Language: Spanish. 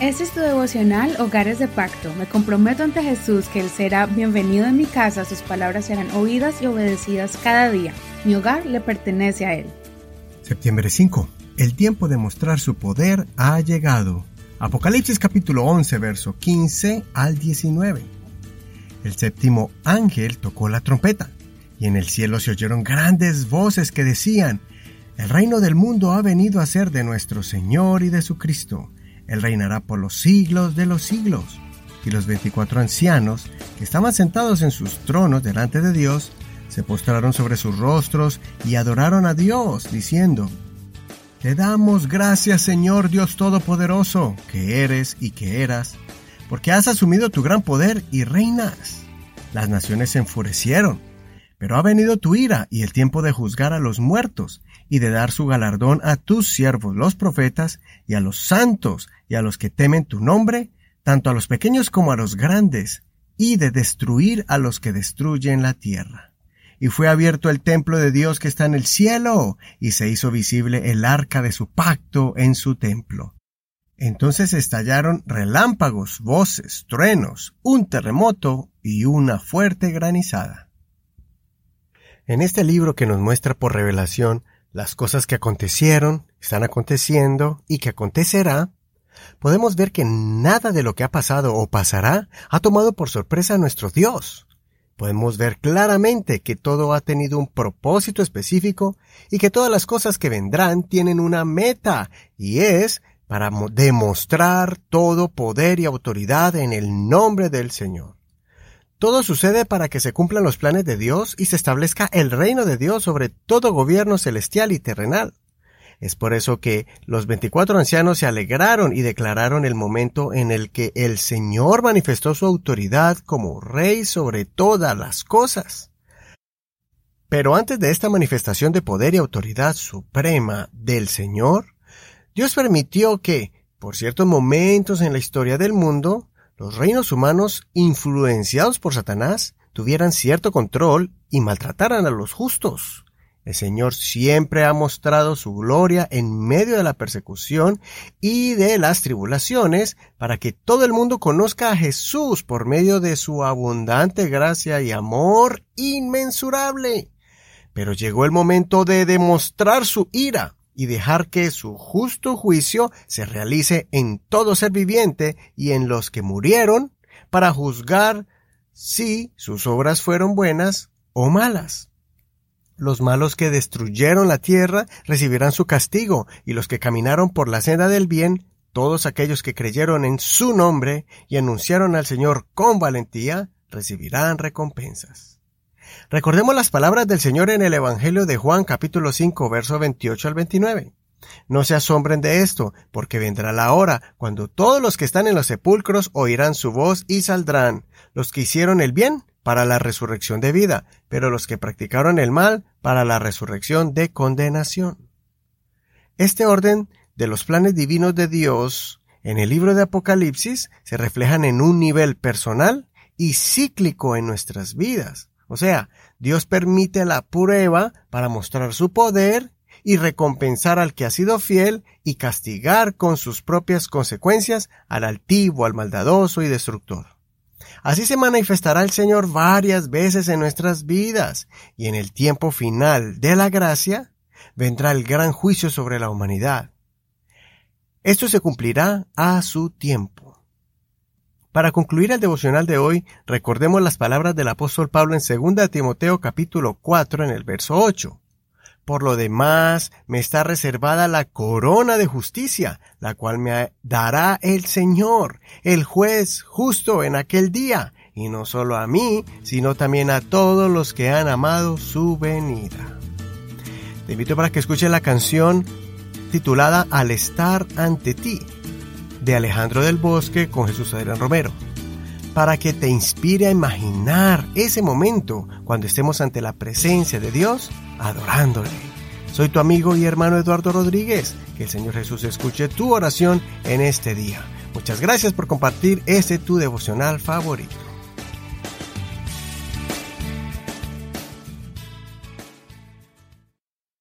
Este es tu devocional Hogares de Pacto. Me comprometo ante Jesús que Él será bienvenido en mi casa, sus palabras serán oídas y obedecidas cada día. Mi hogar le pertenece a Él. Septiembre 5. El tiempo de mostrar su poder ha llegado. Apocalipsis capítulo 11, verso 15 al 19. El séptimo ángel tocó la trompeta, y en el cielo se oyeron grandes voces que decían, El reino del mundo ha venido a ser de nuestro Señor y de su Cristo él reinará por los siglos de los siglos. Y los veinticuatro ancianos, que estaban sentados en sus tronos delante de Dios, se postraron sobre sus rostros y adoraron a Dios, diciendo, Te damos gracias, Señor Dios Todopoderoso, que eres y que eras, porque has asumido tu gran poder y reinas. Las naciones se enfurecieron, pero ha venido tu ira y el tiempo de juzgar a los muertos y de dar su galardón a tus siervos los profetas y a los santos y a los que temen tu nombre, tanto a los pequeños como a los grandes, y de destruir a los que destruyen la tierra. Y fue abierto el templo de Dios que está en el cielo, y se hizo visible el arca de su pacto en su templo. Entonces estallaron relámpagos, voces, truenos, un terremoto y una fuerte granizada. En este libro que nos muestra por revelación las cosas que acontecieron, están aconteciendo y que acontecerá, podemos ver que nada de lo que ha pasado o pasará ha tomado por sorpresa a nuestro Dios. Podemos ver claramente que todo ha tenido un propósito específico y que todas las cosas que vendrán tienen una meta y es para demostrar todo poder y autoridad en el nombre del Señor. Todo sucede para que se cumplan los planes de Dios y se establezca el reino de Dios sobre todo gobierno celestial y terrenal. Es por eso que los veinticuatro ancianos se alegraron y declararon el momento en el que el Señor manifestó su autoridad como Rey sobre todas las cosas. Pero antes de esta manifestación de poder y autoridad suprema del Señor, Dios permitió que, por ciertos momentos en la historia del mundo, los reinos humanos, influenciados por Satanás, tuvieran cierto control y maltrataran a los justos. El Señor siempre ha mostrado su gloria en medio de la persecución y de las tribulaciones para que todo el mundo conozca a Jesús por medio de su abundante gracia y amor inmensurable. Pero llegó el momento de demostrar su ira y dejar que su justo juicio se realice en todo ser viviente y en los que murieron para juzgar si sus obras fueron buenas o malas. Los malos que destruyeron la tierra recibirán su castigo, y los que caminaron por la senda del bien, todos aquellos que creyeron en su nombre y anunciaron al Señor con valentía, recibirán recompensas. Recordemos las palabras del Señor en el Evangelio de Juan capítulo 5 verso 28 al 29. No se asombren de esto, porque vendrá la hora cuando todos los que están en los sepulcros oirán su voz y saldrán, los que hicieron el bien para la resurrección de vida, pero los que practicaron el mal para la resurrección de condenación. Este orden de los planes divinos de Dios en el libro de Apocalipsis se reflejan en un nivel personal y cíclico en nuestras vidas. O sea, Dios permite la prueba para mostrar su poder y recompensar al que ha sido fiel y castigar con sus propias consecuencias al altivo, al maldadoso y destructor. Así se manifestará el Señor varias veces en nuestras vidas, y en el tiempo final de la gracia vendrá el gran juicio sobre la humanidad. Esto se cumplirá a su tiempo. Para concluir el devocional de hoy, recordemos las palabras del apóstol Pablo en 2 Timoteo capítulo 4 en el verso 8. Por lo demás, me está reservada la corona de justicia, la cual me dará el Señor, el juez justo en aquel día, y no solo a mí, sino también a todos los que han amado su venida. Te invito para que escuches la canción titulada Al estar ante ti de Alejandro del Bosque con Jesús Adrián Romero, para que te inspire a imaginar ese momento cuando estemos ante la presencia de Dios adorándole. Soy tu amigo y hermano Eduardo Rodríguez. Que el Señor Jesús escuche tu oración en este día. Muchas gracias por compartir este tu devocional favorito.